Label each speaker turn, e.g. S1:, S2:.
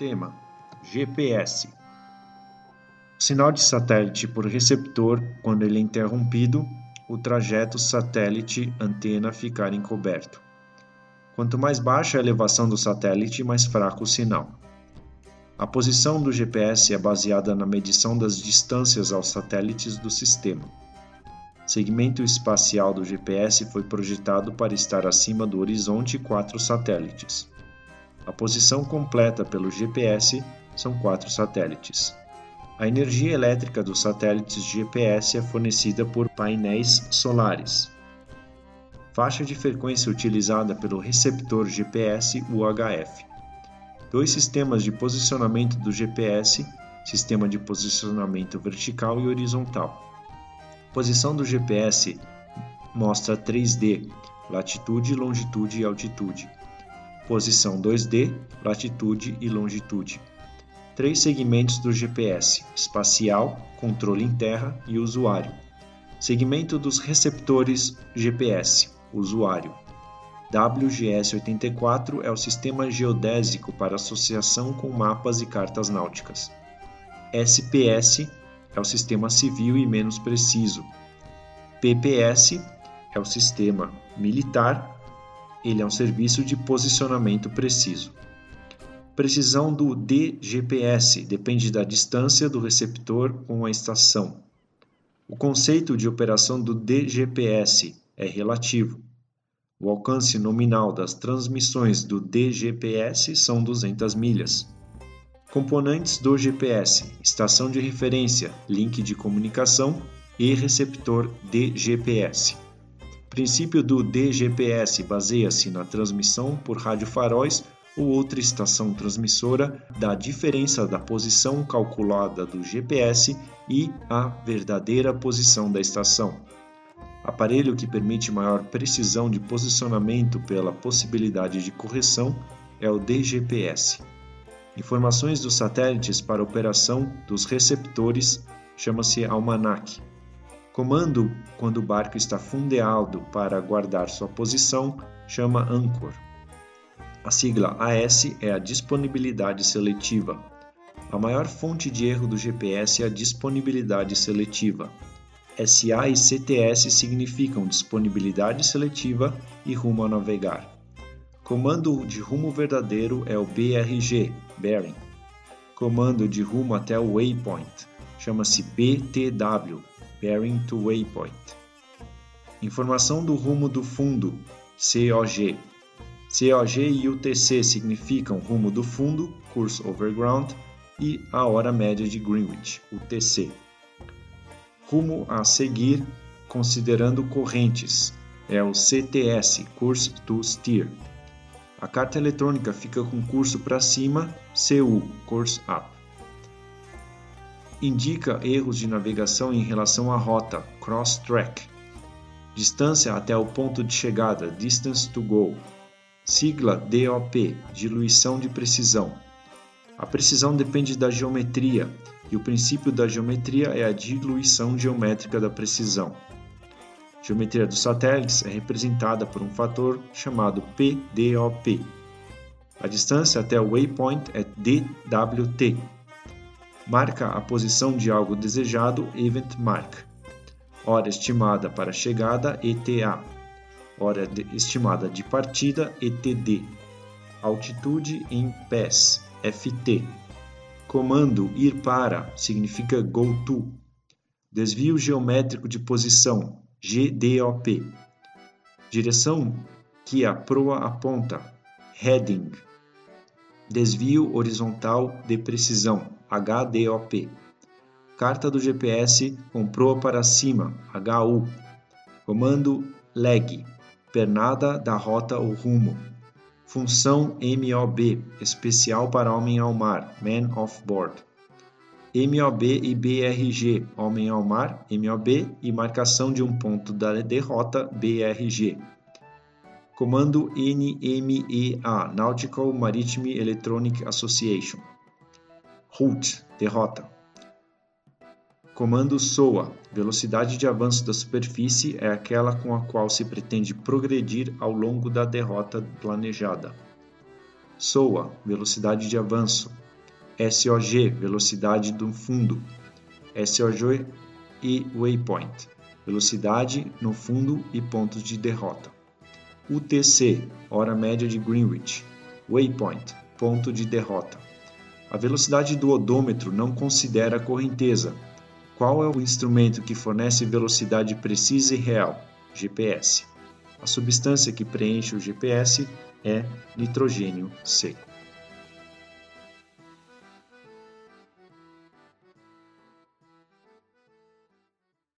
S1: Tema: GPS. O sinal de satélite por receptor, quando ele é interrompido, o trajeto satélite-antena ficar encoberto. Quanto mais baixa a elevação do satélite, mais fraco o sinal. A posição do GPS é baseada na medição das distâncias aos satélites do sistema. Segmento espacial do GPS foi projetado para estar acima do horizonte quatro satélites. A posição completa pelo GPS são quatro satélites. A energia elétrica dos satélites GPS é fornecida por painéis solares. Faixa de frequência utilizada pelo receptor GPS UHF. Dois sistemas de posicionamento do GPS, sistema de posicionamento vertical e horizontal. Posição do GPS mostra 3D, latitude, longitude e altitude posição 2D, latitude e longitude. Três segmentos do GPS: espacial, controle em terra e usuário. Segmento dos receptores GPS: usuário. WGS-84 é o sistema geodésico para associação com mapas e cartas náuticas. SPS é o sistema civil e menos preciso. PPS é o sistema militar ele é um serviço de posicionamento preciso. Precisão do DGPS depende da distância do receptor com a estação. O conceito de operação do DGPS é relativo. O alcance nominal das transmissões do DGPS são 200 milhas. Componentes do GPS: estação de referência, link de comunicação e receptor DGPS. Princípio do DGPS baseia-se na transmissão por radiofaróis ou outra estação transmissora da diferença da posição calculada do GPS e a verdadeira posição da estação. Aparelho que permite maior precisão de posicionamento pela possibilidade de correção é o DGPS. Informações dos satélites para operação dos receptores chama-se almanac. Comando quando o barco está fundeado para guardar sua posição chama anchor. A sigla AS é a disponibilidade seletiva. A maior fonte de erro do GPS é a disponibilidade seletiva. SA e CTS significam disponibilidade seletiva e rumo a navegar. Comando de rumo verdadeiro é o BRG, bearing. Comando de rumo até o waypoint chama-se BTW, Bearing to Waypoint. Informação do rumo do fundo, COG. COG e UTC significam rumo do fundo, Course Overground, e a hora média de Greenwich, UTC. Rumo a seguir, considerando correntes, é o CTS, Course to Steer. A carta eletrônica fica com curso para cima, CU, Course Up indica erros de navegação em relação à rota, cross-track. Distância até o ponto de chegada, distance to go. Sigla DOP, diluição de precisão. A precisão depende da geometria, e o princípio da geometria é a diluição geométrica da precisão. A geometria dos satélites é representada por um fator chamado PDOP. A distância até o waypoint é DWT, marca a posição de algo desejado Event Mark. Hora estimada para chegada ETA. Hora de, estimada de partida ETD. Altitude em pés FT. Comando ir para significa go to. Desvio geométrico de posição GDOP. Direção que a proa aponta heading. Desvio horizontal de precisão HDOP. Carta do GPS com proa para cima, HU. Comando leg, pernada da rota ou rumo. Função MOB, especial para homem ao mar, man off board. MOB e BRG, homem ao mar, MOB e marcação de um ponto da derrota, BRG. Comando NMEA, Nautical Maritime Electronic Association. Route, derrota. Comando SOA, velocidade de avanço da superfície é aquela com a qual se pretende progredir ao longo da derrota planejada. SOA, velocidade de avanço, SOG, velocidade do fundo. SOG e waypoint, velocidade no fundo e pontos de derrota. UTC, hora média de Greenwich. Waypoint, ponto de derrota. A velocidade do odômetro não considera a correnteza. Qual é o instrumento que fornece velocidade precisa e real? GPS. A substância que preenche o GPS é nitrogênio seco.